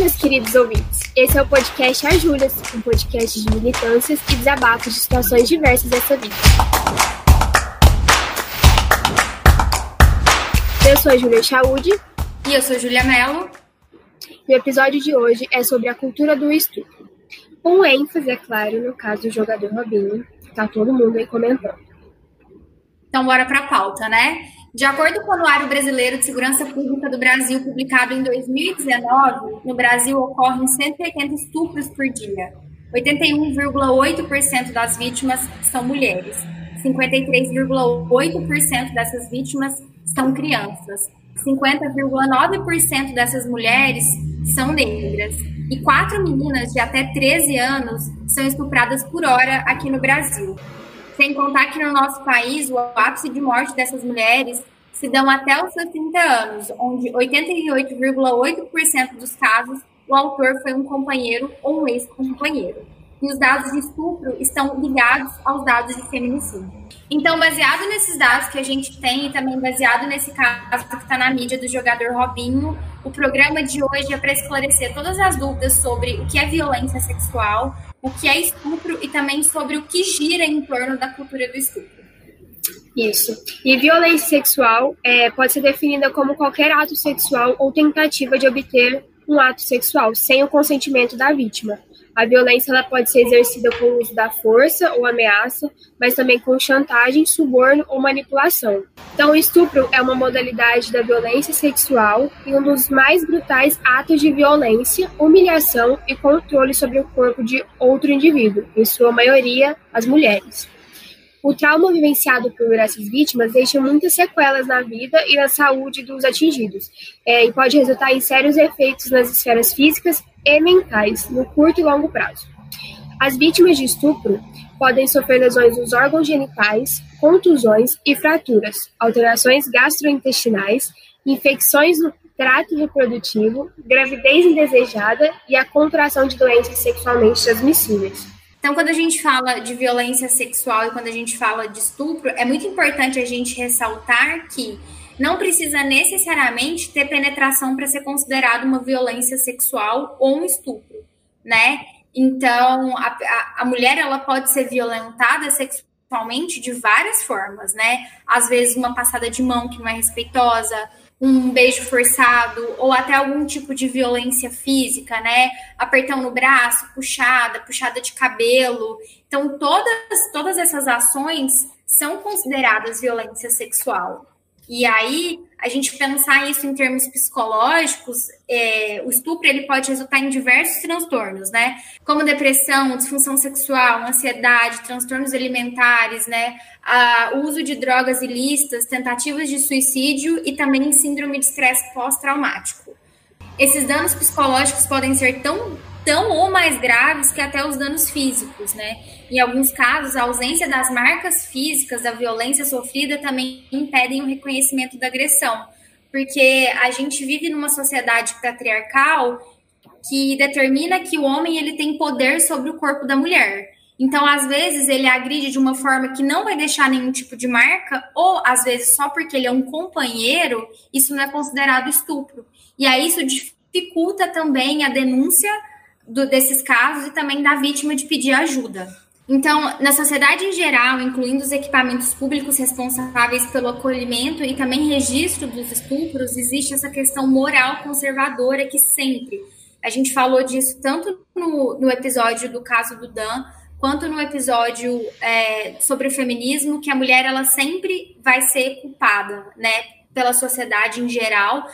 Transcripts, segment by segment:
meus queridos ouvintes. Esse é o podcast A Júlias, um podcast de militâncias e desabafos de situações diversas dessa vida. Eu sou a Júlia Chaude. E eu sou Júlia Mello. E o episódio de hoje é sobre a cultura do estupro. Com ênfase, é claro, no caso do jogador Robinho, que tá todo mundo aí comentando. Então, bora pra pauta, né? De acordo com o Anuário Brasileiro de Segurança Pública do Brasil, publicado em 2019, no Brasil ocorrem 180 estupros por dia. 81,8% das vítimas são mulheres. 53,8% dessas vítimas são crianças. 50,9% dessas mulheres são negras. E quatro meninas de até 13 anos são estupradas por hora aqui no Brasil. Sem contar que no nosso país, o ápice de morte dessas mulheres se dão até os seus 30 anos, onde 88,8% dos casos o autor foi um companheiro ou um ex-companheiro. E os dados de estupro estão ligados aos dados de feminicídio. Então, baseado nesses dados que a gente tem e também baseado nesse caso que está na mídia do jogador Robinho, o programa de hoje é para esclarecer todas as dúvidas sobre o que é violência sexual, o que é estupro e também sobre o que gira em torno da cultura do estupro. Isso. E violência sexual é, pode ser definida como qualquer ato sexual ou tentativa de obter um ato sexual sem o consentimento da vítima. A violência ela pode ser exercida com o uso da força ou ameaça, mas também com chantagem, suborno ou manipulação. Então, o estupro é uma modalidade da violência sexual e um dos mais brutais atos de violência, humilhação e controle sobre o corpo de outro indivíduo, em sua maioria, as mulheres. O trauma vivenciado por essas vítimas deixa muitas sequelas na vida e na saúde dos atingidos, é, e pode resultar em sérios efeitos nas esferas físicas e mentais, no curto e longo prazo. As vítimas de estupro podem sofrer lesões nos órgãos genitais, contusões e fraturas, alterações gastrointestinais, infecções no trato reprodutivo, gravidez indesejada e a contração de doenças sexualmente transmissíveis. Então, quando a gente fala de violência sexual e quando a gente fala de estupro, é muito importante a gente ressaltar que não precisa necessariamente ter penetração para ser considerado uma violência sexual ou um estupro, né? Então, a, a, a mulher ela pode ser violentada sexualmente de várias formas, né? Às vezes uma passada de mão que não é respeitosa, um beijo forçado ou até algum tipo de violência física, né? Apertão no braço, puxada, puxada de cabelo. Então, todas, todas essas ações são consideradas violência sexual. E aí, a gente pensar isso em termos psicológicos, é, o estupro ele pode resultar em diversos transtornos, né? Como depressão, disfunção sexual, ansiedade, transtornos alimentares, né? O uso de drogas ilícitas, tentativas de suicídio e também síndrome de estresse pós-traumático. Esses danos psicológicos podem ser tão tão ou mais graves que até os danos físicos, né? Em alguns casos, a ausência das marcas físicas da violência sofrida também impedem o reconhecimento da agressão, porque a gente vive numa sociedade patriarcal que determina que o homem ele tem poder sobre o corpo da mulher. Então, às vezes, ele agride de uma forma que não vai deixar nenhum tipo de marca, ou às vezes só porque ele é um companheiro, isso não é considerado estupro. E aí isso dificulta também a denúncia do, desses casos e também da vítima de pedir ajuda. Então, na sociedade em geral, incluindo os equipamentos públicos responsáveis pelo acolhimento e também registro dos estupros, existe essa questão moral conservadora que sempre. A gente falou disso tanto no, no episódio do caso do Dan, quanto no episódio é, sobre o feminismo, que a mulher ela sempre vai ser culpada, né, pela sociedade em geral,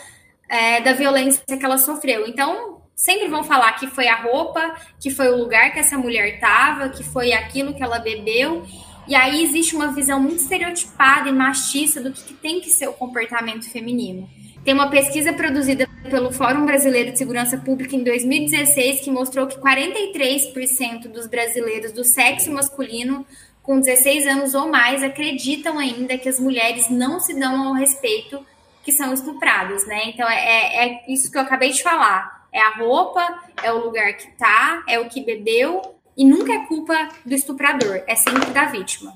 é, da violência que ela sofreu. Então, sempre vão falar que foi a roupa, que foi o lugar que essa mulher estava, que foi aquilo que ela bebeu. E aí existe uma visão muito estereotipada e machista do que tem que ser o comportamento feminino. Tem uma pesquisa produzida pelo Fórum Brasileiro de Segurança Pública em 2016 que mostrou que 43% dos brasileiros do sexo masculino com 16 anos ou mais acreditam ainda que as mulheres não se dão ao respeito que são estupradas, né? Então é, é, é isso que eu acabei de falar é a roupa, é o lugar que tá, é o que bebeu, e nunca é culpa do estuprador, é sempre da vítima.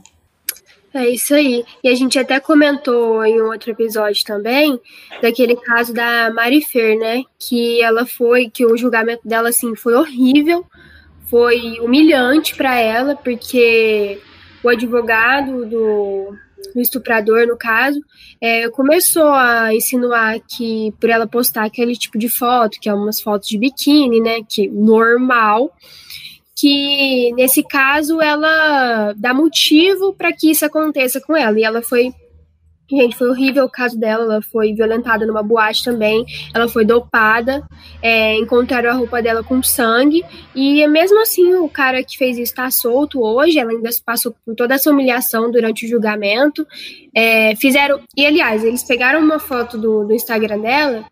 É isso aí. E a gente até comentou em um outro episódio também daquele caso da Mari Fer, né? Que ela foi, que o julgamento dela assim foi horrível, foi humilhante para ela, porque o advogado do, do estuprador, no caso, é, começou a insinuar que por ela postar aquele tipo de foto, que é umas fotos de biquíni, né? Que normal que nesse caso ela dá motivo para que isso aconteça com ela. E ela foi Gente, foi horrível o caso dela. Ela foi violentada numa boate também. Ela foi dopada. É, encontraram a roupa dela com sangue. E mesmo assim, o cara que fez isso está solto hoje. Ela ainda passou por toda essa humilhação durante o julgamento. É, fizeram. E aliás, eles pegaram uma foto do, do Instagram dela.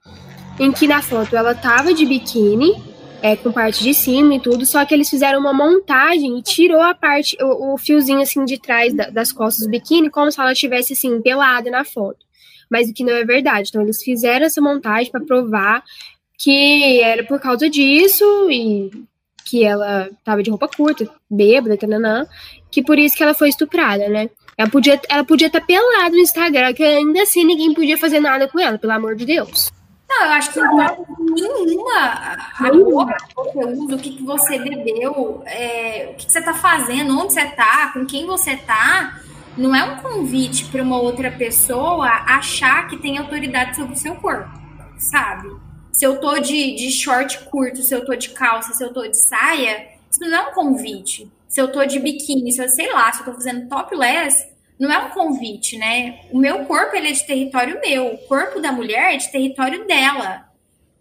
Em que na foto ela tava de biquíni é, com parte de cima e tudo, só que eles fizeram uma montagem e tirou a parte, o, o fiozinho assim de trás da, das costas do biquíni, como se ela estivesse assim, pelada na foto. Mas o que não é verdade. Então eles fizeram essa montagem para provar que era por causa disso e que ela tava de roupa curta, bêbada, tananã, que por isso que ela foi estuprada, né? Ela podia ela podia estar tá pelada no Instagram, que ainda assim ninguém podia fazer nada com ela, pelo amor de Deus. Não, eu acho que não é nenhuma a roupa que você usa, o que, que você bebeu, é, o que, que você está fazendo, onde você está, com quem você está, não é um convite para uma outra pessoa achar que tem autoridade sobre o seu corpo, sabe? Se eu tô de, de short curto, se eu tô de calça, se eu tô de saia, isso não é um convite. Se eu tô de biquíni, se eu sei lá, se eu tô fazendo topless, não é um convite, né? O meu corpo ele é de território meu, o corpo da mulher é de território dela.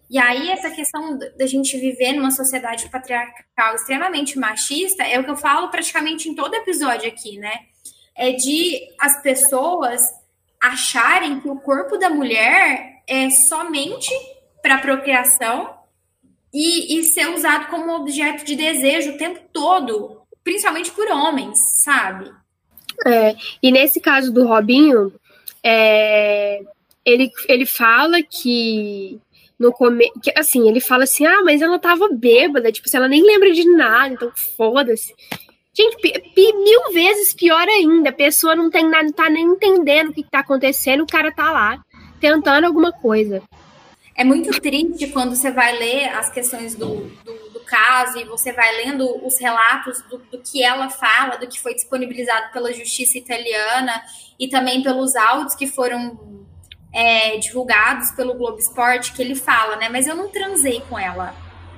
E aí, essa questão da gente viver numa sociedade patriarcal extremamente machista é o que eu falo praticamente em todo episódio aqui, né? É de as pessoas acharem que o corpo da mulher é somente para procriação e, e ser usado como objeto de desejo o tempo todo, principalmente por homens, sabe? É, e nesse caso do Robinho, é, ele, ele fala que no começo. Assim, ele fala assim: ah, mas ela tava bêbada, tipo, se ela nem lembra de nada, então foda-se. Gente, mil vezes pior ainda. A pessoa não tem nada, não tá nem entendendo o que, que tá acontecendo, o cara tá lá tentando alguma coisa. É muito triste quando você vai ler as questões do, do caso e você vai lendo os relatos do, do, que ela fala, do que foi disponibilizado pela justiça italiana e também pelos áudios que foram é, divulgados pelo Globo Esporte, que ele fala, né? Mas eu não transei com ela.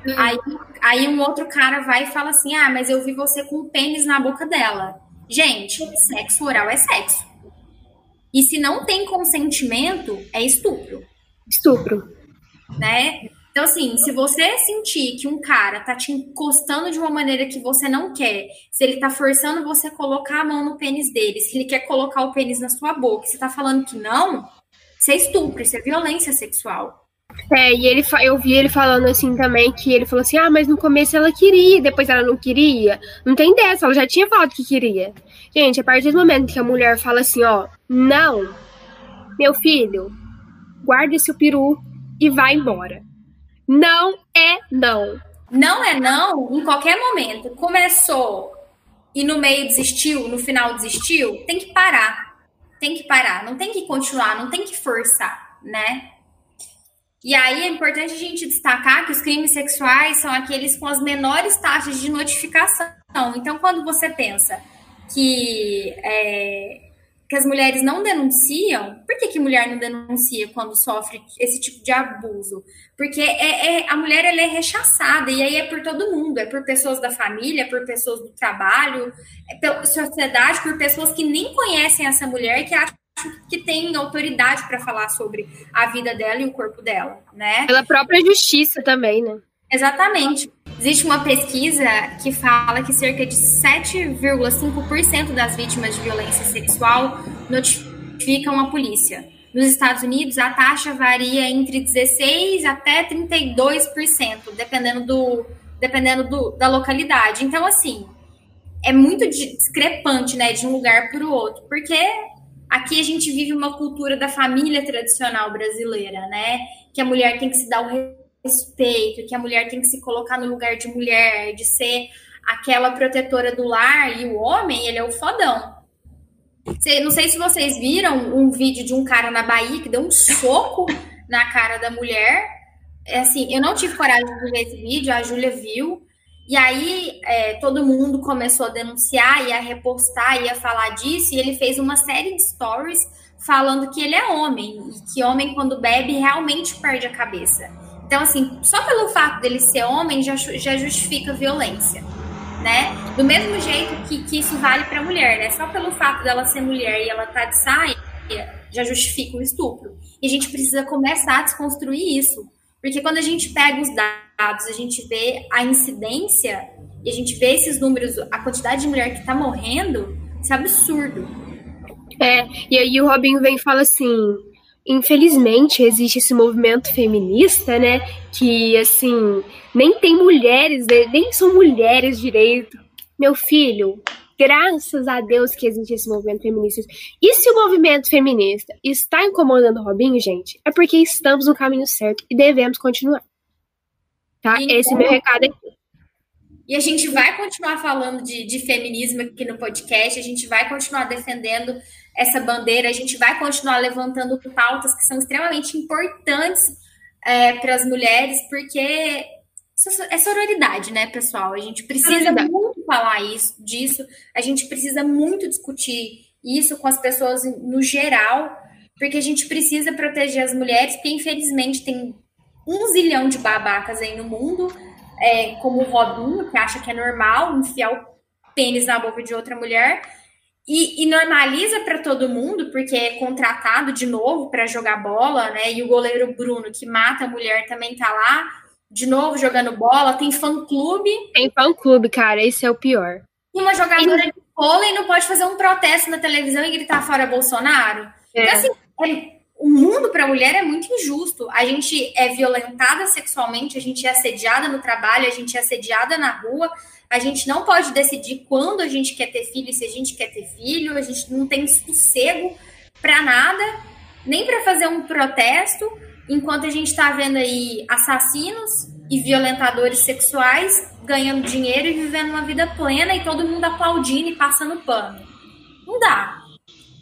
Uhum. Aí, aí um outro cara vai e fala assim: Ah, mas eu vi você com o pênis na boca dela. Gente, sexo oral é sexo. E se não tem consentimento, é estupro. Estupro. Né? Então, assim, se você sentir que um cara tá te encostando de uma maneira que você não quer, se ele tá forçando você a colocar a mão no pênis dele, se ele quer colocar o pênis na sua boca, você tá falando que não, isso é estupro, isso é violência sexual. É, e ele, eu vi ele falando assim também, que ele falou assim, ah, mas no começo ela queria, depois ela não queria. Não tem dessa, ela já tinha falado que queria. Gente, a partir do momento que a mulher fala assim, ó, não, meu filho, guarda esse peru e vai embora. Não é não. Não é não em qualquer momento. Começou e no meio desistiu, no final desistiu, tem que parar. Tem que parar, não tem que continuar, não tem que forçar, né? E aí é importante a gente destacar que os crimes sexuais são aqueles com as menores taxas de notificação. Então, quando você pensa que é, que as mulheres não denunciam, por que, que mulher não denuncia quando sofre esse tipo de abuso? Porque é, é, a mulher ela é rechaçada, e aí é por todo mundo, é por pessoas da família, por pessoas do trabalho, é pela sociedade, por pessoas que nem conhecem essa mulher, que acham que tem autoridade para falar sobre a vida dela e o corpo dela, né? Pela própria justiça também, né? Exatamente. Existe uma pesquisa que fala que cerca de 7,5% das vítimas de violência sexual notificam a polícia. Nos Estados Unidos, a taxa varia entre 16% até 32%, dependendo, do, dependendo do, da localidade. Então, assim, é muito discrepante né, de um lugar para o outro, porque aqui a gente vive uma cultura da família tradicional brasileira, né? Que a mulher tem que se dar o respeito, que a mulher tem que se colocar no lugar de mulher, de ser aquela protetora do lar, e o homem, ele é o fodão. Não sei se vocês viram um vídeo de um cara na Bahia que deu um soco na cara da mulher. É assim, eu não tive coragem de ver esse vídeo, a Júlia viu. E aí é, todo mundo começou a denunciar e a repostar e a falar disso. E ele fez uma série de stories falando que ele é homem e que homem quando bebe realmente perde a cabeça. Então, assim, só pelo fato dele ser homem já, já justifica violência né? Do mesmo jeito que, que isso vale para mulher, né? Só pelo fato dela ser mulher e ela tá de saia, já justifica o estupro. E a gente precisa começar a desconstruir isso. Porque quando a gente pega os dados, a gente vê a incidência e a gente vê esses números, a quantidade de mulher que tá morrendo, isso é absurdo. É, e aí o Robin vem e fala assim: infelizmente existe esse movimento feminista, né? Que assim nem tem mulheres, né, nem são mulheres direito. Meu filho, graças a Deus que existe esse movimento feminista. E se o movimento feminista está incomodando o Robinho, gente, é porque estamos no caminho certo e devemos continuar. Tá? Então, esse é meu recado aqui. E a gente vai continuar falando de, de feminismo aqui no podcast, a gente vai continuar defendendo essa bandeira, a gente vai continuar levantando pautas que são extremamente importantes é, para as mulheres, porque é sororidade, né, pessoal? A gente precisa muito falar isso, disso, a gente precisa muito discutir isso com as pessoas no geral, porque a gente precisa proteger as mulheres, porque infelizmente tem um zilhão de babacas aí no mundo, é, como o Robinho, que acha que é normal enfiar o pênis na boca de outra mulher, e, e normaliza para todo mundo, porque é contratado de novo para jogar bola, né? E o goleiro Bruno, que mata a mulher, também tá lá de novo jogando bola, tem fã-clube. Tem fã-clube, cara, esse é o pior. E uma jogadora de vôlei não pode fazer um protesto na televisão e gritar fora Bolsonaro. É. Então, assim, é, o mundo para a mulher é muito injusto. A gente é violentada sexualmente, a gente é assediada no trabalho, a gente é assediada na rua. A gente não pode decidir quando a gente quer ter filho se a gente quer ter filho. A gente não tem sossego para nada, nem para fazer um protesto enquanto a gente está vendo aí assassinos e violentadores sexuais ganhando dinheiro e vivendo uma vida plena e todo mundo aplaudindo e passando pano. Não dá.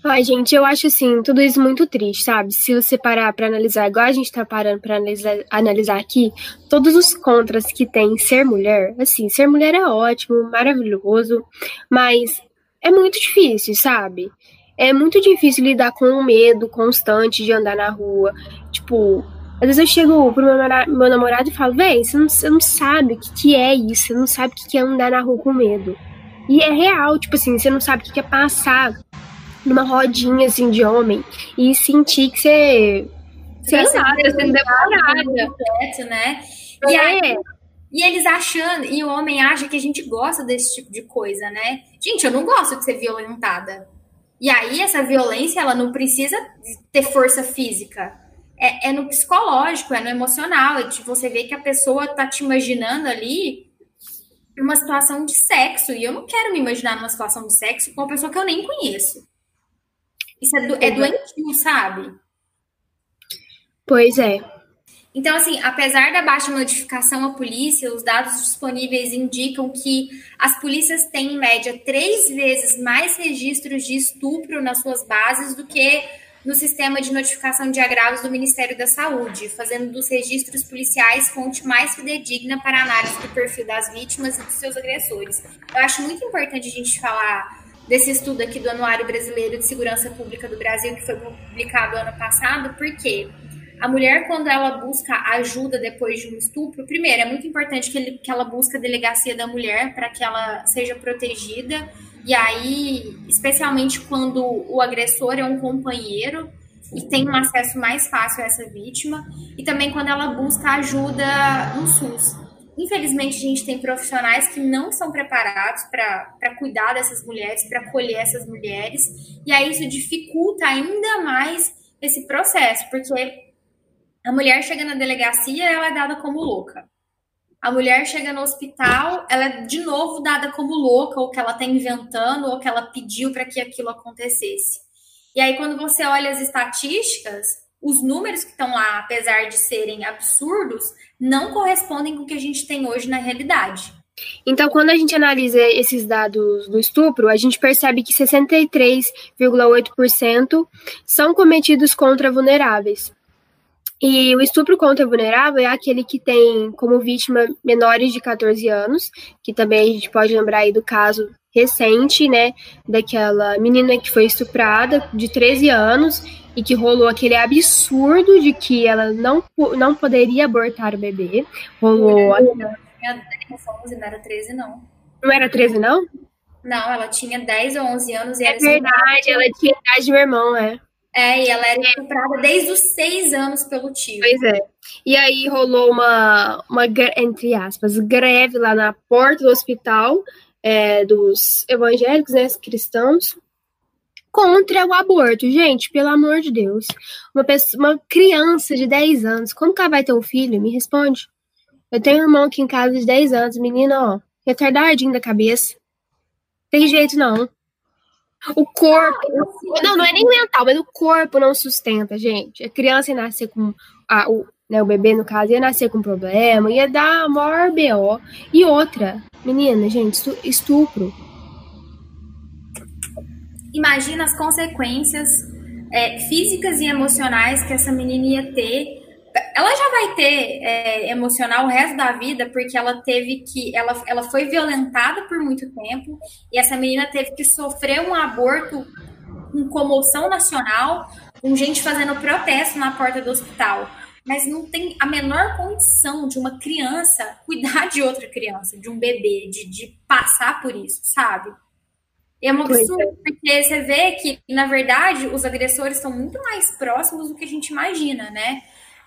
Ai, gente, eu acho assim, tudo isso muito triste, sabe? Se você parar para analisar, igual a gente tá parando para analisar, analisar aqui, todos os contras que tem ser mulher, assim, ser mulher é ótimo, maravilhoso, mas é muito difícil, sabe? é muito difícil lidar com o medo constante de andar na rua. Tipo, às vezes eu chego pro meu, namorado e falo, véi, você não, você não sabe o que, que é isso, você não sabe o que, é andar na rua com medo. E é real, tipo assim, você não sabe o que, que é passar numa rodinha assim de homem e sentir que você. Sei lá, tá sendo devorada. Né? E é. aí. E eles achando, e o homem acha que a gente gosta desse tipo de coisa, né? Gente, eu não gosto de ser violentada. E aí, essa violência, ela não precisa ter força física. É, é no psicológico, é no emocional. É de você ver que a pessoa tá te imaginando ali uma situação de sexo. E eu não quero me imaginar numa situação de sexo com uma pessoa que eu nem conheço. Isso é, do, é doentio, sabe? Pois é. Então, assim, apesar da baixa notificação à polícia, os dados disponíveis indicam que as polícias têm, em média, três vezes mais registros de estupro nas suas bases do que no sistema de notificação de agravos do Ministério da Saúde, fazendo dos registros policiais fonte mais fidedigna para análise do perfil das vítimas e dos seus agressores. Eu acho muito importante a gente falar desse estudo aqui do Anuário Brasileiro de Segurança Pública do Brasil, que foi publicado ano passado, porque a mulher, quando ela busca ajuda depois de um estupro, primeiro, é muito importante que, ele, que ela busque a delegacia da mulher para que ela seja protegida. E aí, especialmente quando o agressor é um companheiro e tem um acesso mais fácil a essa vítima. E também quando ela busca ajuda no SUS. Infelizmente, a gente tem profissionais que não são preparados para cuidar dessas mulheres, para acolher essas mulheres. E aí, isso dificulta ainda mais esse processo, porque a mulher chega na delegacia, ela é dada como louca. A mulher chega no hospital, ela é de novo dada como louca, ou que ela está inventando, ou que ela pediu para que aquilo acontecesse. E aí, quando você olha as estatísticas, os números que estão lá, apesar de serem absurdos, não correspondem com o que a gente tem hoje na realidade. Então, quando a gente analisa esses dados do estupro, a gente percebe que 63,8% são cometidos contra vulneráveis. E o estupro contra vulnerável é aquele que tem como vítima menores de 14 anos, que também a gente pode lembrar aí do caso recente, né, daquela menina que foi estuprada de 13 anos e que rolou aquele absurdo de que ela não, não poderia abortar o bebê. Rolou. Tinha 10, 11, não era 13, não. Não era 13, não? Não, ela tinha 10 ou 11 anos e É verdade, ela tinha idade de meu irmão, é. É, e ela era estuprada desde os 6 anos pelo tio. Pois é. E aí rolou uma, uma entre aspas, greve lá na porta do hospital é, dos evangélicos, né, cristãos, contra o aborto. Gente, pelo amor de Deus. Uma, pessoa, uma criança de 10 anos, como que ela vai ter um filho? Me responde. Eu tenho um irmão aqui em casa de 10 anos, menina, ó, retardadinho da cabeça. Tem jeito não. O corpo. Não, não é nem mental, mas o corpo não sustenta, gente. A criança ia nascer com. A, o, né, o bebê, no caso, ia nascer com problema, ia dar maior BO. E outra, menina, gente, estupro. Imagina as consequências é, físicas e emocionais que essa menina ia ter ela já vai ter é, emocional o resto da vida, porque ela teve que. Ela, ela foi violentada por muito tempo, e essa menina teve que sofrer um aborto com comoção nacional, com gente fazendo protesto na porta do hospital. Mas não tem a menor condição de uma criança cuidar de outra criança, de um bebê, de, de passar por isso, sabe? É um absurdo, é. porque você vê que, na verdade, os agressores estão muito mais próximos do que a gente imagina, né?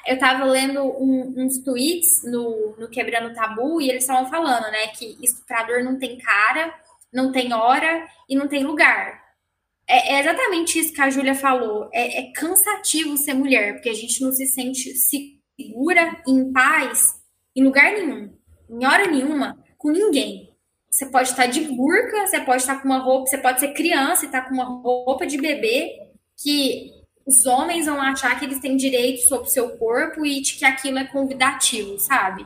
eu tava lendo um, uns tweets no, no Quebrando Tabu e eles estavam falando, né, que estuprador não tem cara, não tem hora e não tem lugar. É, é exatamente isso que a Júlia falou. É, é, cansativo ser mulher, porque a gente não se sente segura, em paz, em lugar nenhum, em hora nenhuma, com ninguém. Você pode estar de burca, você pode estar com uma roupa, você pode ser criança e estar com uma roupa de bebê que os homens vão achar que eles têm direito sobre o seu corpo e que aquilo é convidativo, sabe?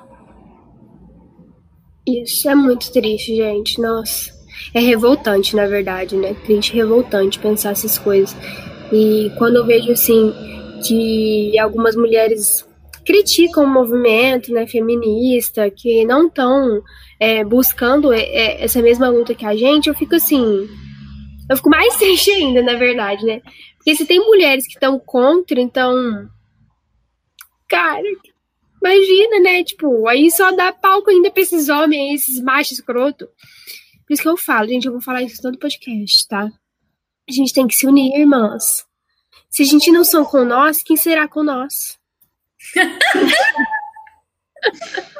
Isso é muito triste, gente. Nossa. É revoltante, na verdade, né? Triste, revoltante pensar essas coisas. E quando eu vejo, assim, que algumas mulheres criticam o movimento né, feminista, que não estão é, buscando é, é, essa mesma luta que a gente, eu fico assim. Eu fico mais triste ainda, na verdade, né? Porque se tem mulheres que estão contra, então. Cara, imagina, né? Tipo, aí só dá palco ainda pra esses homens, esses machos escroto. Por isso que eu falo, gente, eu vou falar isso todo podcast, tá? A gente tem que se unir, irmãs. Se a gente não são com nós, quem será com nós?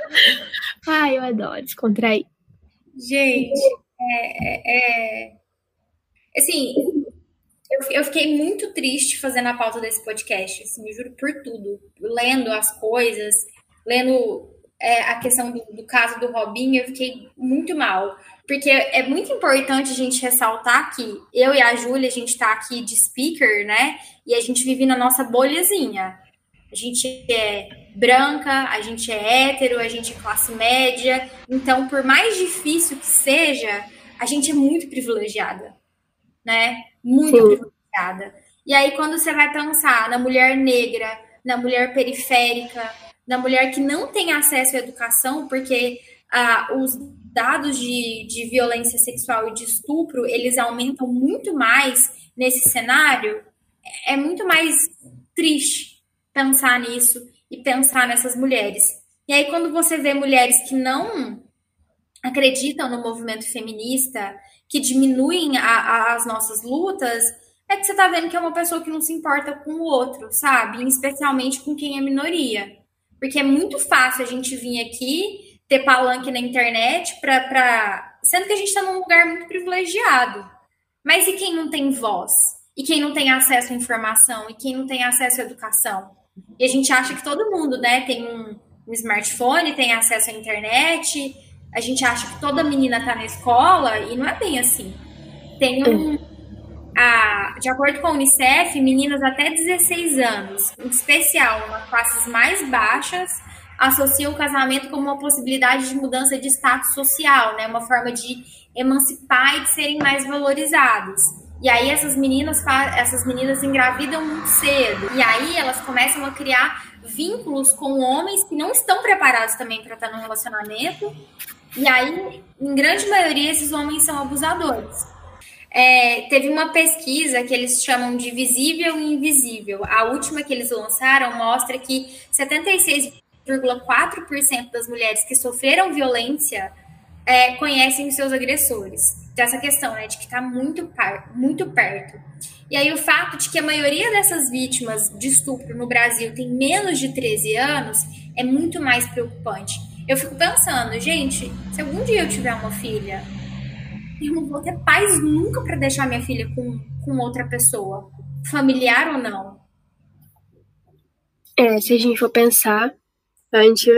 Ai, eu adoro descontrair. Gente, é, é, é, assim, eu, eu fiquei muito triste fazendo a pauta desse podcast, assim, me juro por tudo. Lendo as coisas, lendo é, a questão do, do, caso do Robinho, eu fiquei muito mal. Porque é muito importante a gente ressaltar que eu e a Júlia, a gente está aqui de speaker, né? E a gente vive na nossa bolhazinha. A gente é branca, a gente é hétero, a gente é classe média. Então, por mais difícil que seja, a gente é muito privilegiada, né? muito Sim. privilegiada. E aí, quando você vai pensar na mulher negra, na mulher periférica, na mulher que não tem acesso à educação, porque ah, os dados de, de violência sexual e de estupro, eles aumentam muito mais nesse cenário, é muito mais triste pensar nisso e pensar nessas mulheres. E aí, quando você vê mulheres que não acreditam no movimento feminista, que diminuem a, a, as nossas lutas, é que você tá vendo que é uma pessoa que não se importa com o outro, sabe? Especialmente com quem é minoria. Porque é muito fácil a gente vir aqui, ter palanque na internet, pra, pra... sendo que a gente está num lugar muito privilegiado. Mas e quem não tem voz? E quem não tem acesso à informação? E quem não tem acesso à educação? E a gente acha que todo mundo, né, tem um, um smartphone, tem acesso à internet, a gente acha que toda menina está na escola e não é bem assim. Tem um. A, de acordo com a Unicef, meninas até 16 anos, em especial nas classes mais baixas, associam o casamento como uma possibilidade de mudança de status social, né? Uma forma de emancipar e de serem mais valorizados. E aí essas meninas, essas meninas engravidam muito cedo. E aí elas começam a criar vínculos com homens que não estão preparados também para estar num relacionamento. E aí, em grande maioria, esses homens são abusadores. É, teve uma pesquisa que eles chamam de visível e invisível. A última que eles lançaram mostra que 76,4% das mulheres que sofreram violência é, conhecem os seus agressores. Dessa questão, né, de que está muito, muito perto. E aí o fato de que a maioria dessas vítimas de estupro no Brasil tem menos de 13 anos é muito mais preocupante. Eu fico pensando, gente, se algum dia eu tiver uma filha, eu não vou ter paz nunca para deixar minha filha com, com outra pessoa, familiar ou não. É, se a gente for pensar, a gente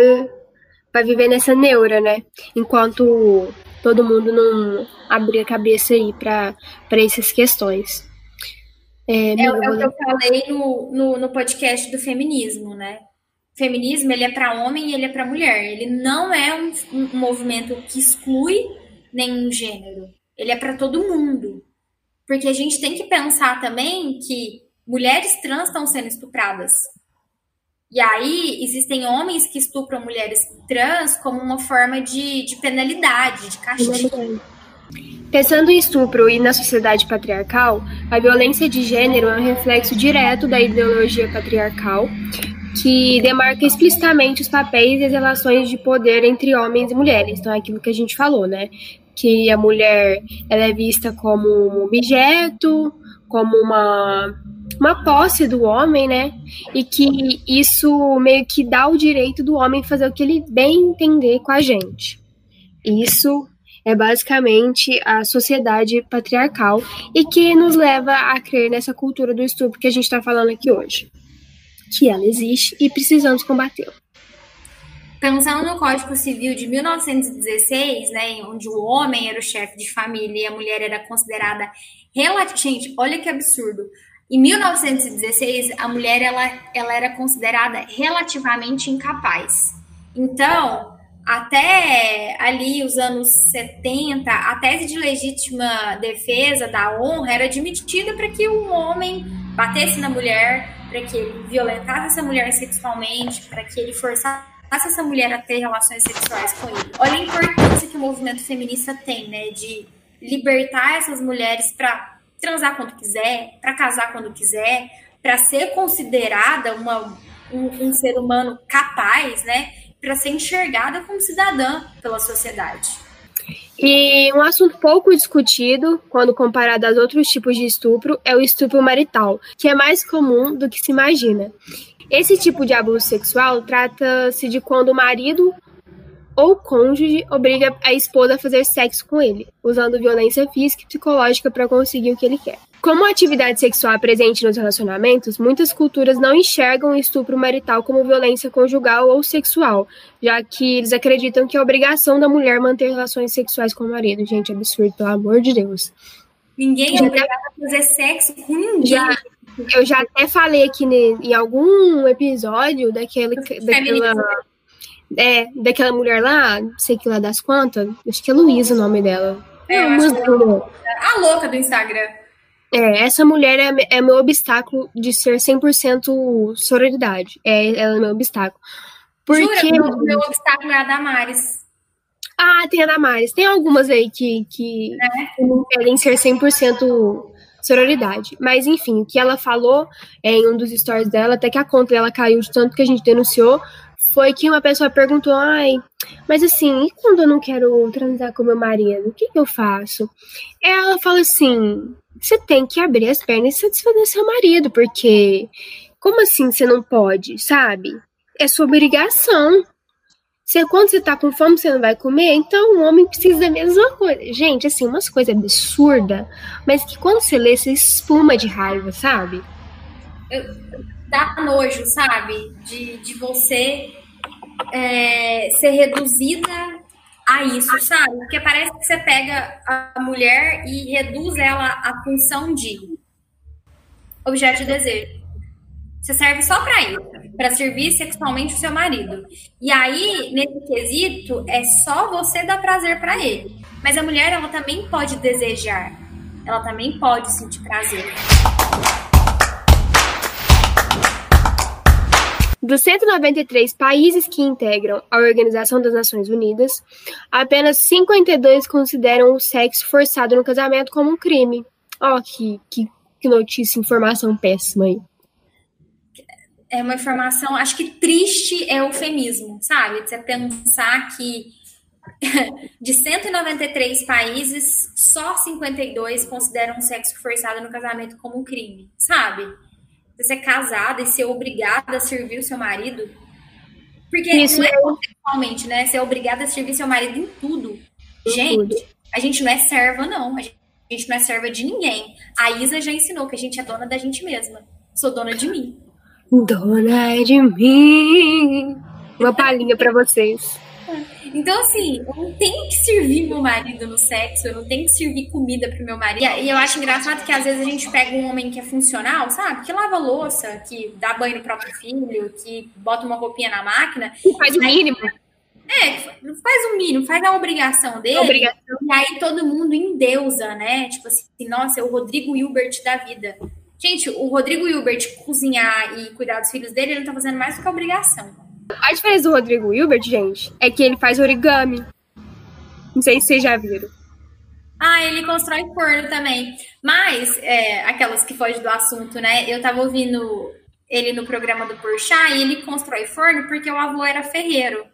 vai viver nessa neura, né? Enquanto todo mundo não abrir a cabeça aí para essas questões. É, é, é o que eu falei no, no, no, podcast do feminismo, né? Feminismo ele é para homem e ele é para mulher. Ele não é um, um movimento que exclui nenhum gênero. Ele é para todo mundo. Porque a gente tem que pensar também que mulheres trans estão sendo estupradas. E aí existem homens que estupram mulheres trans como uma forma de, de penalidade, de castigo. Pensando em estupro e na sociedade patriarcal, a violência de gênero é um reflexo direto da ideologia patriarcal, que demarca explicitamente os papéis e as relações de poder entre homens e mulheres. Então, é aquilo que a gente falou, né? Que a mulher ela é vista como um objeto, como uma, uma posse do homem, né? E que isso meio que dá o direito do homem fazer o que ele bem entender com a gente. Isso é basicamente a sociedade patriarcal e que nos leva a crer nessa cultura do estupro que a gente está falando aqui hoje que ela existe e precisamos combatê-la. Pensando no Código Civil de 1916, né, onde o homem era o chefe de família e a mulher era considerada relativamente. Olha que absurdo. Em 1916, a mulher ela, ela era considerada relativamente incapaz. Então, até ali os anos 70, a tese de legítima defesa da honra era admitida para que o homem batesse na mulher, para que ele violentasse essa mulher sexualmente, para que ele forçasse essa mulher a ter relações sexuais com ele. Olha a importância que o movimento feminista tem, né, de libertar essas mulheres para transar quando quiser, para casar quando quiser, para ser considerada uma, um, um ser humano capaz, né, para ser enxergada como cidadã pela sociedade. E um assunto pouco discutido, quando comparado aos outros tipos de estupro, é o estupro marital, que é mais comum do que se imagina. Esse tipo de abuso sexual trata-se de quando o marido ou cônjuge obriga a esposa a fazer sexo com ele, usando violência física e psicológica para conseguir o que ele quer. Como a atividade sexual é presente nos relacionamentos, muitas culturas não enxergam o estupro marital como violência conjugal ou sexual, já que eles acreditam que é obrigação da mulher manter relações sexuais com o marido. Gente, absurdo, pelo amor de Deus. Ninguém é obrigado a fazer sexo com ninguém. Já, eu já até falei aqui em algum episódio daquele, daquela, é, daquela mulher lá, sei que lá das quantas, acho que é Luísa o nome dela. É, é a louca do Instagram. É, essa mulher é, é meu obstáculo de ser 100% sororidade. É, ela é meu obstáculo. Porque... Jura, meu, obstáculo é a Damares. Ah, tem a Damares. Tem algumas aí que, que, é. não querem ser 100% sororidade. Mas, enfim, o que ela falou é, em um dos stories dela, até que a conta dela caiu de tanto que a gente denunciou, foi que uma pessoa perguntou: ai, mas assim, e quando eu não quero transar com meu marido? O que, que eu faço? Ela fala assim: você tem que abrir as pernas e satisfazer seu marido, porque como assim você não pode, sabe? É sua obrigação. Se quando você tá com fome, você não vai comer, então o homem precisa da mesma coisa. Gente, assim, umas coisas absurdas, mas que quando você lê, você espuma de raiva, sabe? Eu, dá nojo, sabe? De, de você é, ser reduzida a isso, sabe? Porque parece que você pega a mulher e reduz ela à função de objeto de desejo. Você serve só para isso, para servir sexualmente o seu marido. E aí, nesse quesito, é só você dar prazer para ele. Mas a mulher, ela também pode desejar. Ela também pode sentir prazer. Dos 193 países que integram a Organização das Nações Unidas, apenas 52 consideram o sexo forçado no casamento como um crime. Ó, oh, que, que, que notícia, informação péssima aí. É uma informação, acho que triste é eufemismo, sabe? Você pensar que de 193 países, só 52 consideram o sexo forçado no casamento como um crime, sabe? Você ser casada e ser obrigada a servir o seu marido. Porque Isso não é sexualmente, né? Ser obrigada a servir seu marido em tudo. Gente, a gente não é serva, não. A gente não é serva de ninguém. A Isa já ensinou que a gente é dona da gente mesma. Sou dona de mim. Dona de mim. Uma palhinha para vocês. Então, assim, eu não tenho que servir meu marido no sexo, eu não tenho que servir comida pro meu marido. E eu acho engraçado que às vezes a gente pega um homem que é funcional, sabe? Que lava louça, que dá banho no próprio filho, que bota uma roupinha na máquina. Faz o mínimo. É, faz o mínimo, faz a obrigação dele. Obrigação. E aí todo mundo endeusa, né? Tipo assim, nossa, é o Rodrigo Hilbert da vida. Gente, o Rodrigo Hilbert cozinhar e cuidar dos filhos dele, ele não tá fazendo mais do que a obrigação. A diferença do Rodrigo Hilbert, gente, é que ele faz origami. Não sei se vocês já viram. Ah, ele constrói forno também. Mas, é, aquelas que fogem do assunto, né? Eu tava ouvindo ele no programa do Porchat e ele constrói forno porque o avô era ferreiro.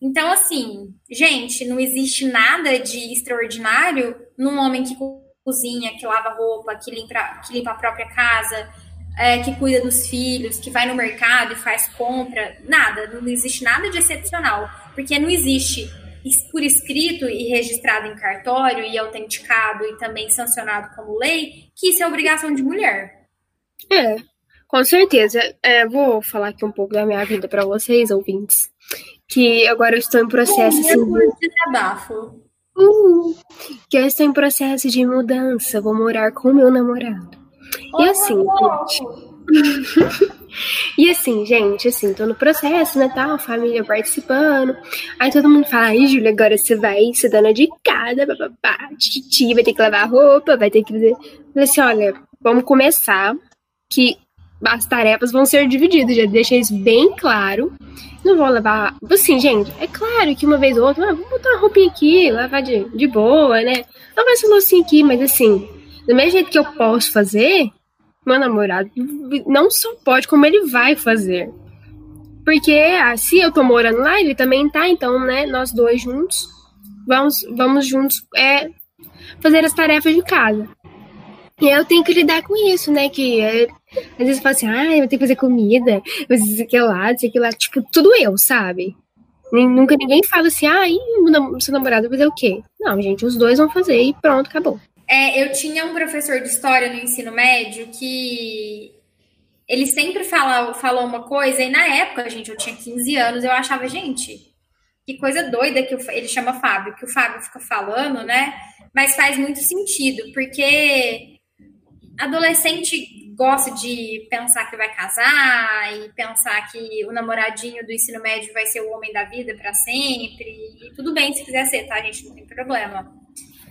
Então, assim, gente, não existe nada de extraordinário num homem que cozinha, que lava roupa, que limpa, que limpa a própria casa, é, que cuida dos filhos, que vai no mercado e faz compra, nada, não existe nada de excepcional, porque não existe por escrito e registrado em cartório e autenticado e também sancionado como lei, que isso é obrigação de mulher. É, com certeza. É, vou falar aqui um pouco da minha vida para vocês, ouvintes, que agora eu estou em processo assim, de desabafo. Uhum, que eu estou em processo de mudança, vou morar com o meu namorado. E assim, gente. e assim, gente, assim, tô no processo, né, tal, família participando. Aí todo mundo fala, ai, Júlia, agora você vai ser dona de casa, papapá, titi, vai ter que lavar roupa, vai ter que fazer. falei assim, olha, vamos começar, que as tarefas vão ser divididas, já deixei isso bem claro. Não vou levar. Assim, gente, é claro que uma vez ou outra, ah, vou botar uma roupinha aqui, lavar de, de boa, né? Lavar essa loucinha aqui, mas assim, do mesmo jeito que eu posso fazer, meu namorado não só pode, como ele vai fazer. Porque ah, se eu tô morando lá, ele também tá, então, né, nós dois juntos, vamos, vamos juntos é, fazer as tarefas de casa. E eu tenho que lidar com isso, né? Que é, às vezes eu falo assim, ah, eu tenho que fazer comida, fazer isso aqui lá, isso aqui lá, tipo, tudo eu, sabe? Nunca ninguém fala assim, ah, e seu namorado vai fazer o quê? Não, gente, os dois vão fazer e pronto, acabou. É, eu tinha um professor de história no ensino médio que ele sempre fala, falou uma coisa, e na época, gente, eu tinha 15 anos, eu achava, gente, que coisa doida que o, ele chama Fábio, que o Fábio fica falando, né? Mas faz muito sentido, porque adolescente gosta de pensar que vai casar e pensar que o namoradinho do ensino médio vai ser o homem da vida para sempre. E tudo bem se quiser ser, tá, gente? Não tem problema.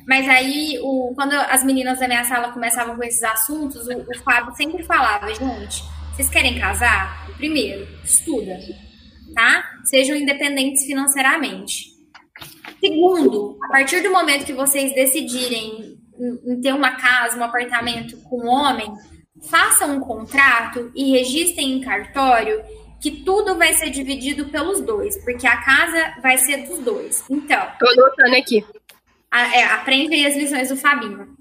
Mas aí, o, quando as meninas da minha sala começavam com esses assuntos, o, o Fábio sempre falava, gente, vocês querem casar? Primeiro, estuda, tá? Sejam independentes financeiramente. Segundo, a partir do momento que vocês decidirem em, em ter uma casa, um apartamento com um homem, façam um contrato e registrem em cartório que tudo vai ser dividido pelos dois, porque a casa vai ser dos dois. Então. Tô anotando aqui é, aprende as lições do Fabinho.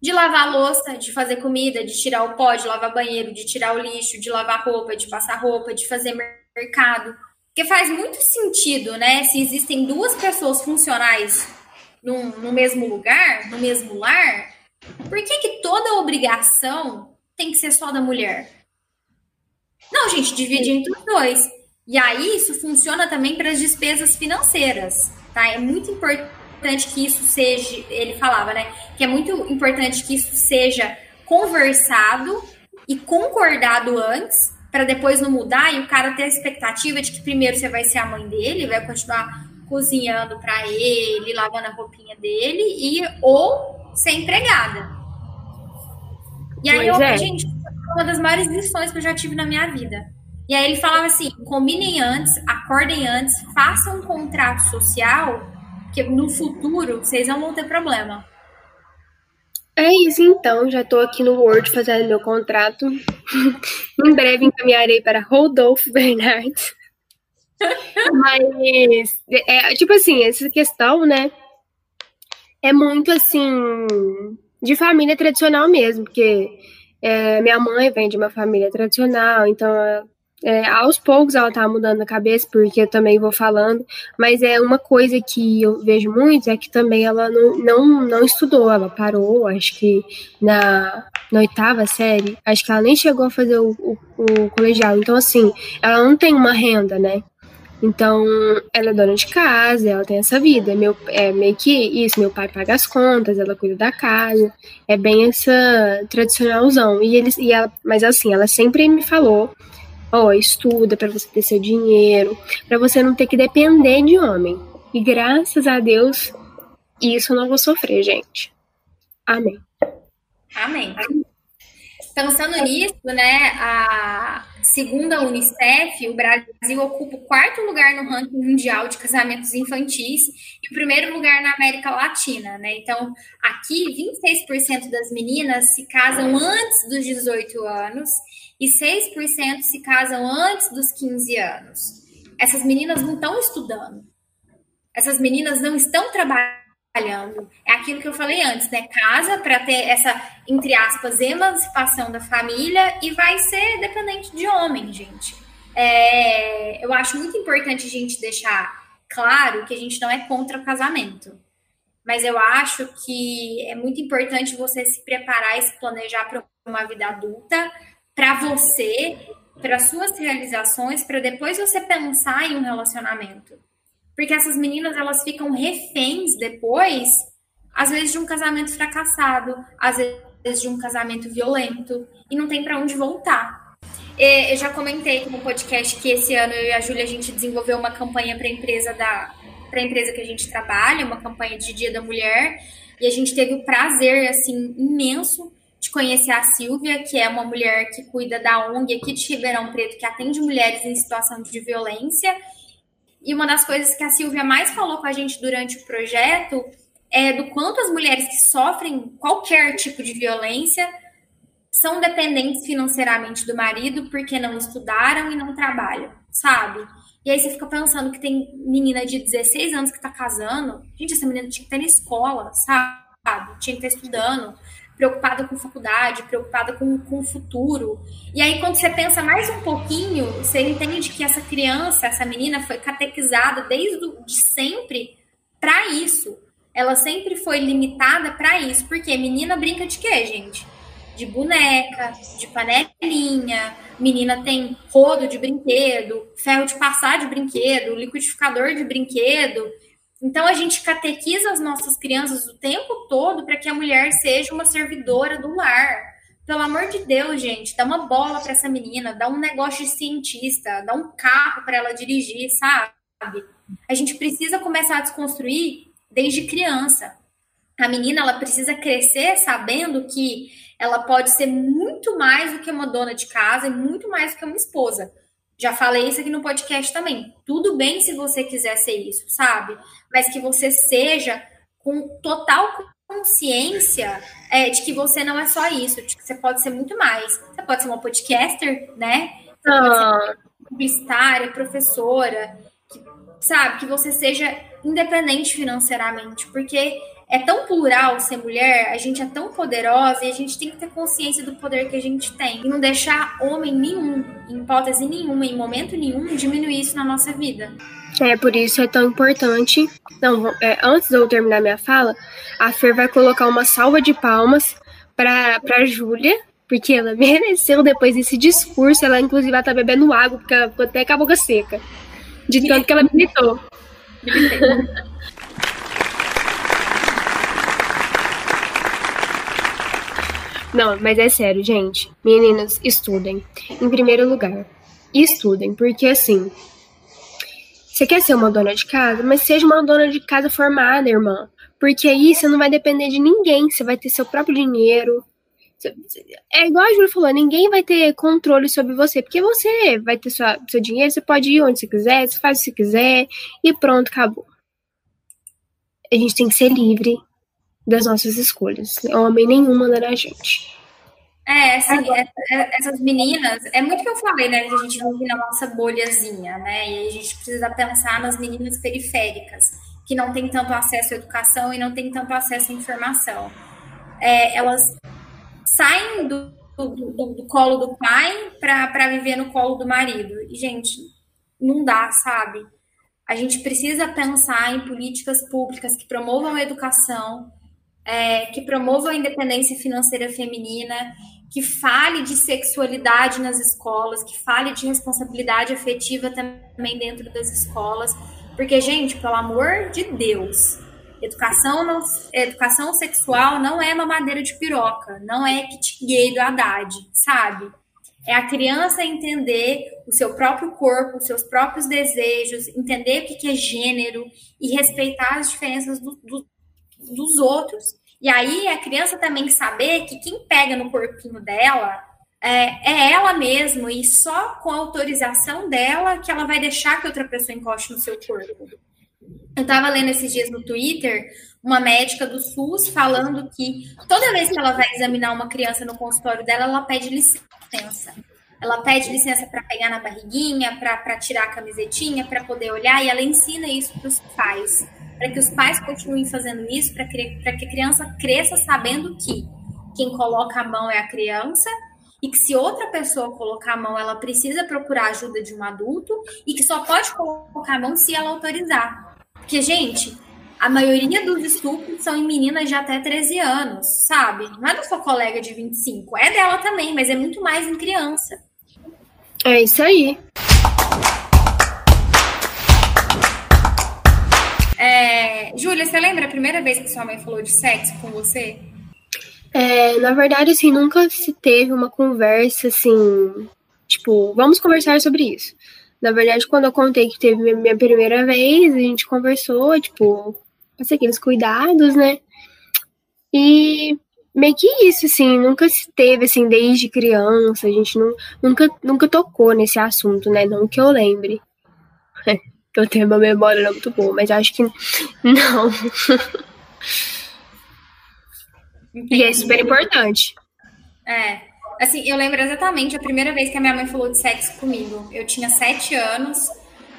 De lavar louça, de fazer comida, de tirar o pó, de lavar banheiro, de tirar o lixo, de lavar roupa, de passar roupa, de fazer mercado. Porque faz muito sentido, né? Se existem duas pessoas funcionais num, no mesmo lugar, no mesmo lar, por que, que toda obrigação tem que ser só da mulher? Não, gente, divide entre os dois. E aí isso funciona também para as despesas financeiras, tá? É muito importante importante que isso seja, ele falava, né? Que é muito importante que isso seja conversado e concordado antes, para depois não mudar e o cara ter a expectativa de que primeiro você vai ser a mãe dele, vai continuar cozinhando para ele, lavando a roupinha dele e ou ser empregada. E aí, eu, é. gente, uma das maiores lições que eu já tive na minha vida. E aí ele falava assim: combinem antes, acordem antes, façam um contrato social, que no futuro vocês não vão ter problema. É isso então, já estou aqui no Word fazendo meu contrato. em breve encaminharei para Rodolfo Bernardes. Mas, é, tipo assim, essa questão, né? É muito assim, de família tradicional mesmo, porque é, minha mãe vem de uma família tradicional, então é, aos poucos ela tá mudando a cabeça, porque eu também vou falando, mas é uma coisa que eu vejo muito é que também ela não, não, não estudou, ela parou, acho que na, na oitava série, acho que ela nem chegou a fazer o, o, o colegial. Então, assim, ela não tem uma renda, né? Então, ela é dona de casa, ela tem essa vida. Meu, é meio que isso, meu pai paga as contas, ela cuida da casa. É bem essa tradicionalzão. E eles, e ela, mas assim, ela sempre me falou ó, estuda para você ter seu dinheiro, para você não ter que depender de homem. E graças a Deus, isso eu não vou sofrer, gente. Amém. Amém. Pensando nisso, né, a segundo a Unicef, o Brasil ocupa o quarto lugar no ranking mundial de casamentos infantis e o primeiro lugar na América Latina, né? Então, aqui 26% das meninas se casam antes dos 18 anos e 6% se casam antes dos 15 anos. Essas meninas não estão estudando. Essas meninas não estão trabalhando. É aquilo que eu falei antes, né? Casa para ter essa, entre aspas, emancipação da família e vai ser dependente de homem, gente. É, eu acho muito importante a gente deixar claro que a gente não é contra o casamento. Mas eu acho que é muito importante você se preparar e se planejar para uma vida adulta, para você, para suas realizações, para depois você pensar em um relacionamento. Porque essas meninas, elas ficam reféns depois, às vezes de um casamento fracassado, às vezes de um casamento violento, e não tem para onde voltar. E, eu já comentei no podcast que esse ano eu e a Júlia a gente desenvolveu uma campanha para a empresa da para empresa que a gente trabalha, uma campanha de Dia da Mulher, e a gente teve o prazer assim imenso de conhecer a Silvia, que é uma mulher que cuida da ONG aqui de Ribeirão Preto, que atende mulheres em situação de violência. E uma das coisas que a Silvia mais falou com a gente durante o projeto é do quanto as mulheres que sofrem qualquer tipo de violência são dependentes financeiramente do marido porque não estudaram e não trabalham, sabe? E aí você fica pensando que tem menina de 16 anos que tá casando. Gente, essa menina tinha que estar na escola, sabe? Tinha que estar estudando preocupada com faculdade, preocupada com, com o futuro. E aí, quando você pensa mais um pouquinho, você entende que essa criança, essa menina, foi catequizada desde de sempre para isso. Ela sempre foi limitada para isso. Porque menina brinca de quê, gente? De boneca, de panelinha, menina tem rodo de brinquedo, ferro de passar de brinquedo, liquidificador de brinquedo. Então a gente catequiza as nossas crianças o tempo todo para que a mulher seja uma servidora do lar. Pelo amor de Deus, gente, dá uma bola para essa menina, dá um negócio de cientista, dá um carro para ela dirigir, sabe? A gente precisa começar a desconstruir desde criança. A menina ela precisa crescer sabendo que ela pode ser muito mais do que uma dona de casa e muito mais do que uma esposa. Já falei isso aqui no podcast também. Tudo bem se você quiser ser isso, sabe? Mas que você seja com total consciência é, de que você não é só isso, de que você pode ser muito mais. Você pode ser uma podcaster, né? Você ah. pode ser publicitária, professora, que, sabe? Que você seja independente financeiramente, porque é tão plural ser mulher, a gente é tão poderosa e a gente tem que ter consciência do poder que a gente tem. E não deixar homem nenhum, em hipótese nenhuma, em momento nenhum, diminuir isso na nossa vida. É, por isso é tão importante. Não, é, antes de eu terminar minha fala, a Fer vai colocar uma salva de palmas para a Júlia, porque ela mereceu depois desse discurso. Ela, inclusive, vai estar tá bebendo água, porque ela ficou até com a boca seca. De tanto que ela militou. Não, mas é sério, gente. Meninas, estudem. Em primeiro lugar, estudem, porque assim. Você quer ser uma dona de casa, mas seja uma dona de casa formada, irmã. Porque aí você não vai depender de ninguém, você vai ter seu próprio dinheiro. É igual a Júlia falou, ninguém vai ter controle sobre você, porque você vai ter sua, seu dinheiro, você pode ir onde você quiser, você faz o que você quiser, e pronto, acabou. A gente tem que ser livre das nossas escolhas. Homem nenhum manda na gente. É, assim, é, é, essas meninas, é muito que eu falei, né? Que a gente vive na nossa bolhazinha, né? E a gente precisa pensar nas meninas periféricas, que não têm tanto acesso à educação e não têm tanto acesso à informação. É, elas saem do, do, do, do colo do pai para viver no colo do marido. E, gente, não dá, sabe? A gente precisa pensar em políticas públicas que promovam a educação, é, que promova a independência financeira feminina, que fale de sexualidade nas escolas, que fale de responsabilidade afetiva também dentro das escolas. Porque, gente, pelo amor de Deus, educação, não, educação sexual não é mamadeira de piroca, não é kit gay do Haddad, sabe? É a criança entender o seu próprio corpo, os seus próprios desejos, entender o que é gênero e respeitar as diferenças do, do, dos outros. E aí a criança também saber que quem pega no corpinho dela é, é, ela mesma e só com a autorização dela que ela vai deixar que outra pessoa encoste no seu corpo. Eu estava lendo esses dias no Twitter uma médica do SUS falando que toda vez que ela vai examinar uma criança no consultório dela, ela pede licença. Ela pede licença para pegar na barriguinha, para tirar a camisetinha, para poder olhar, e ela ensina isso para os pais para que os pais continuem fazendo isso, para que, que a criança cresça sabendo que quem coloca a mão é a criança e que se outra pessoa colocar a mão, ela precisa procurar ajuda de um adulto e que só pode colocar a mão se ela autorizar. Porque, gente, a maioria dos estupros são em meninas de até 13 anos, sabe? Não é da sua colega de 25, é dela também, mas é muito mais em criança. É isso aí. É, Júlia, você lembra a primeira vez que sua mãe falou de sexo com você? É, na verdade, assim, nunca se teve uma conversa assim, tipo, vamos conversar sobre isso. Na verdade, quando eu contei que teve minha, minha primeira vez, a gente conversou, tipo, passei aqueles cuidados, né? E meio que isso, assim, nunca se teve, assim, desde criança, a gente nunca, nunca tocou nesse assunto, né? Não que eu lembre. que eu tenho uma memória não muito boa, mas acho que não. e é super importante. É. Assim, eu lembro exatamente a primeira vez que a minha mãe falou de sexo comigo. Eu tinha sete anos,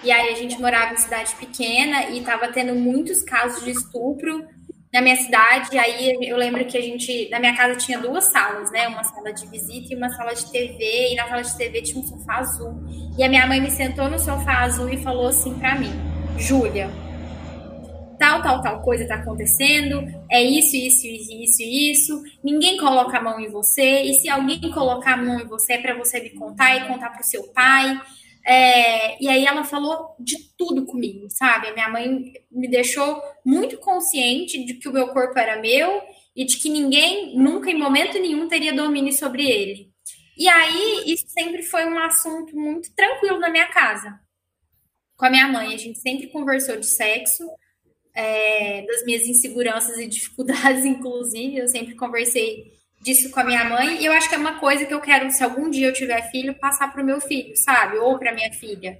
e aí a gente morava em cidade pequena e tava tendo muitos casos de estupro na minha cidade, aí eu lembro que a gente, na minha casa tinha duas salas, né? Uma sala de visita e uma sala de TV, e na sala de TV tinha um sofá azul. E a minha mãe me sentou no sofá azul e falou assim para mim: "Júlia, tal, tal, tal coisa tá acontecendo, é isso, isso, isso, isso. Ninguém coloca a mão em você, e se alguém colocar a mão em você é para você me contar e contar pro seu pai. É, e aí ela falou de tudo comigo, sabe? Minha mãe me deixou muito consciente de que o meu corpo era meu e de que ninguém, nunca, em momento nenhum, teria domínio sobre ele. E aí, isso sempre foi um assunto muito tranquilo na minha casa. Com a minha mãe, a gente sempre conversou de sexo, é, das minhas inseguranças e dificuldades, inclusive. Eu sempre conversei disso com a minha mãe. E eu acho que é uma coisa que eu quero, se algum dia eu tiver filho, passar para o meu filho, sabe? Ou para minha filha.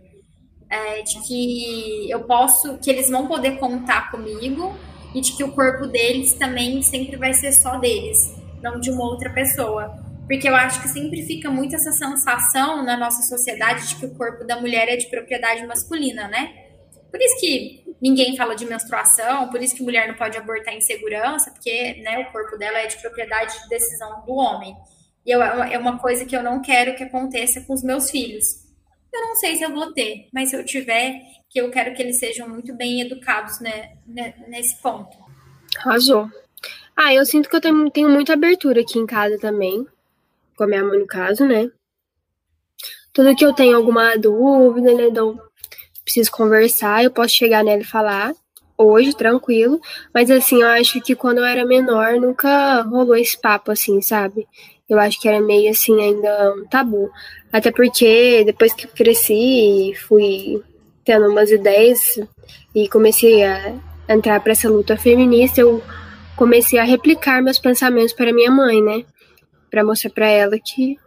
É, de que eu posso, que eles vão poder contar comigo e de que o corpo deles também sempre vai ser só deles, não de uma outra pessoa. Porque eu acho que sempre fica muito essa sensação na nossa sociedade de que o corpo da mulher é de propriedade masculina, né? Por isso que ninguém fala de menstruação, por isso que mulher não pode abortar em segurança, porque né, o corpo dela é de propriedade de decisão do homem. E eu, é uma coisa que eu não quero que aconteça com os meus filhos. Eu não sei se eu vou ter, mas se eu tiver, que eu quero que eles sejam muito bem educados né, né nesse ponto. Arrasou. Ah, eu sinto que eu tenho, tenho muita abertura aqui em casa também, com a minha mãe no caso, né? Tudo que eu tenho alguma dúvida, né, então preciso conversar, eu posso chegar nela e falar. hoje, tranquilo. Mas assim, eu acho que quando eu era menor nunca rolou esse papo, assim, sabe? Eu acho que era meio assim ainda um tabu. Até porque depois que eu cresci, fui tendo umas ideias e comecei a entrar para essa luta feminista, eu comecei a replicar meus pensamentos para minha mãe, né? Para mostrar para ela que,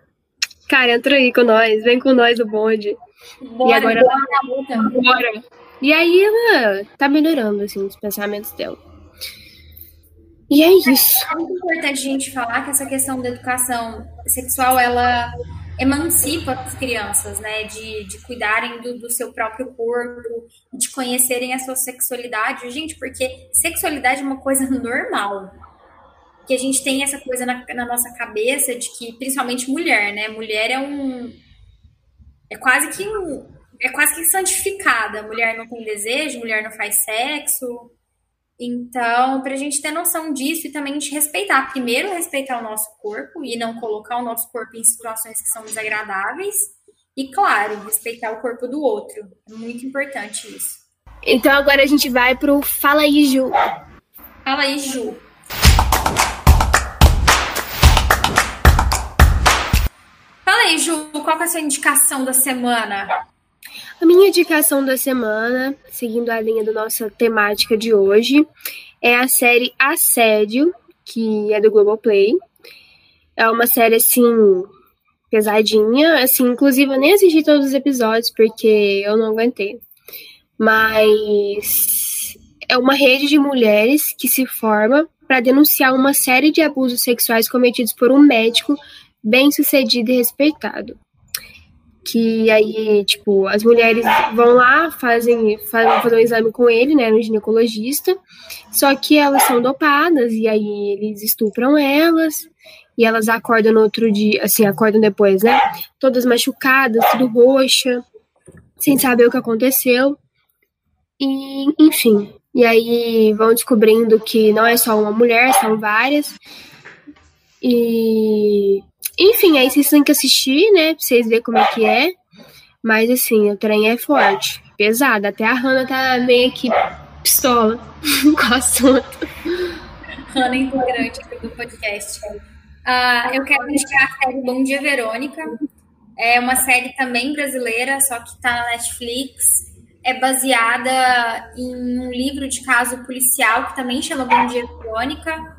cara, entra aí com nós, vem com nós o bonde. Bora, e agora bora, bora. E aí ela tá melhorando assim os pensamentos dela. E é isso. É muito importante a gente falar que essa questão da educação sexual, ela emancipa as crianças, né? De, de cuidarem do, do seu próprio corpo, de conhecerem a sua sexualidade. Gente, porque sexualidade é uma coisa normal. Que a gente tem essa coisa na, na nossa cabeça de que, principalmente mulher, né? Mulher é um. É quase que um. É quase que santificada. Mulher não tem desejo, mulher não faz sexo. Então, para a gente ter noção disso e também a gente respeitar, primeiro respeitar o nosso corpo e não colocar o nosso corpo em situações que são desagradáveis, e claro, respeitar o corpo do outro. É muito importante isso. Então agora a gente vai pro Fala aí, Ju. Fala aí, Ju. Aí, Ju, qual é a sua indicação da semana? A minha indicação da semana, seguindo a linha da nossa temática de hoje, é a série Assédio, que é do Globoplay. É uma série, assim, pesadinha. Assim, inclusive, eu nem assisti todos os episódios porque eu não aguentei. Mas é uma rede de mulheres que se forma para denunciar uma série de abusos sexuais cometidos por um médico bem sucedido e respeitado. Que aí, tipo, as mulheres vão lá, fazem, fazem fazer um exame com ele, né, no ginecologista, só que elas são dopadas, e aí eles estupram elas, e elas acordam no outro dia, assim, acordam depois, né, todas machucadas, tudo roxa, sem saber o que aconteceu, e, enfim, e aí vão descobrindo que não é só uma mulher, são várias, e enfim, aí vocês têm que assistir, né? Pra vocês verem como é que é. Mas assim, o trem é forte, pesado. Até a Hannah tá meio que pistola com o assunto. Hannah é integrante aqui do podcast. Uh, eu quero indicar a série Bom Dia Verônica. É uma série também brasileira, só que tá na Netflix. É baseada em um livro de caso policial que também chama Bom Dia Verônica.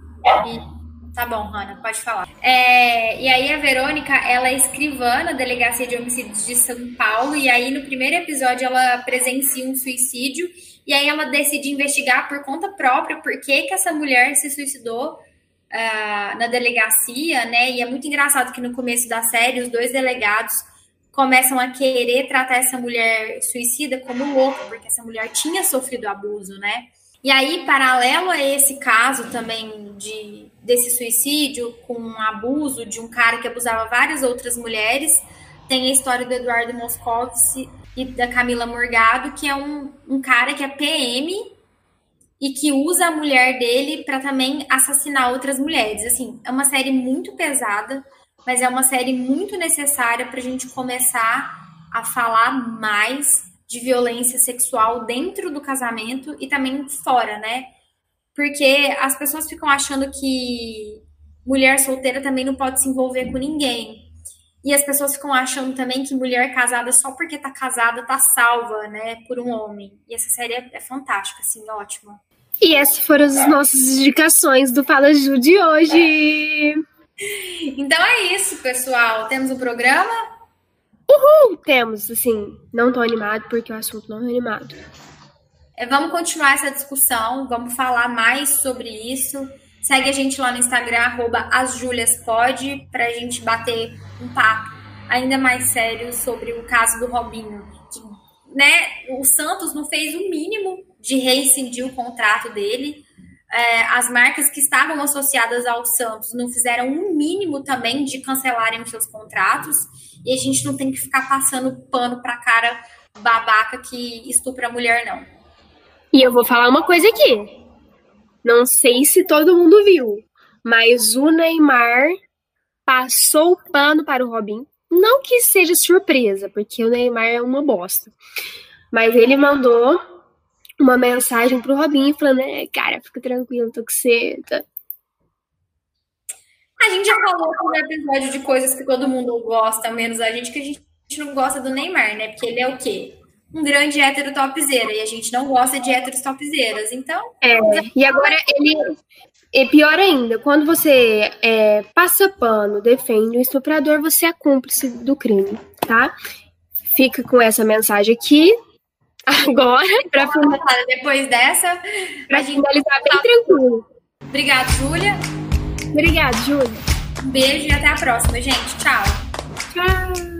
E Tá bom, Hanna, pode falar. É, e aí a Verônica, ela é escrivã na Delegacia de Homicídios de São Paulo, e aí no primeiro episódio ela presencia um suicídio, e aí ela decide investigar por conta própria por que, que essa mulher se suicidou uh, na delegacia, né? E é muito engraçado que no começo da série os dois delegados começam a querer tratar essa mulher suicida como louca, porque essa mulher tinha sofrido abuso, né? E aí, paralelo a esse caso também de desse suicídio com um abuso de um cara que abusava várias outras mulheres, tem a história do Eduardo Moscovitz e da Camila Morgado, que é um, um cara que é PM e que usa a mulher dele para também assassinar outras mulheres. Assim, é uma série muito pesada, mas é uma série muito necessária para a gente começar a falar mais de violência sexual dentro do casamento e também fora, né? Porque as pessoas ficam achando que mulher solteira também não pode se envolver com ninguém. E as pessoas ficam achando também que mulher casada, só porque tá casada, tá salva, né, por um homem. E essa série é, é fantástica, assim, ótima. E essas foram as nossas indicações do Fala Ju de hoje. Então é isso, pessoal. Temos o um programa? Uhul! Temos, assim, não tô animado porque o assunto não é animado. É, vamos continuar essa discussão, vamos falar mais sobre isso. Segue a gente lá no Instagram, arroba asjuliaspod, para a gente bater um papo ainda mais sério sobre o caso do Robinho. Que, né, o Santos não fez o mínimo de rescindir o contrato dele. É, as marcas que estavam associadas ao Santos não fizeram um mínimo também de cancelarem os seus contratos. E a gente não tem que ficar passando pano para cara babaca que estupra a mulher, não. E eu vou falar uma coisa aqui. Não sei se todo mundo viu, mas o Neymar passou o pano para o Robin. Não que seja surpresa, porque o Neymar é uma bosta. Mas ele mandou uma mensagem pro Robinho falando, é, cara, fica tranquilo, tô com. Tá? A gente já falou no episódio de coisas que todo mundo gosta, menos a gente, que a gente não gosta do Neymar, né? Porque ele é o quê? Um grande hétero topzera, e a gente não gosta de héteros topzeras, então... É, e agora ele... E pior ainda, quando você é, passa pano, defende o estuprador, você é cúmplice do crime, tá? Fica com essa mensagem aqui. Agora, para finalizar, depois dessa, pra gente finalizar bem tranquilo. Obrigada, Júlia. Obrigada, Júlia. Um beijo e até a próxima, gente. Tchau.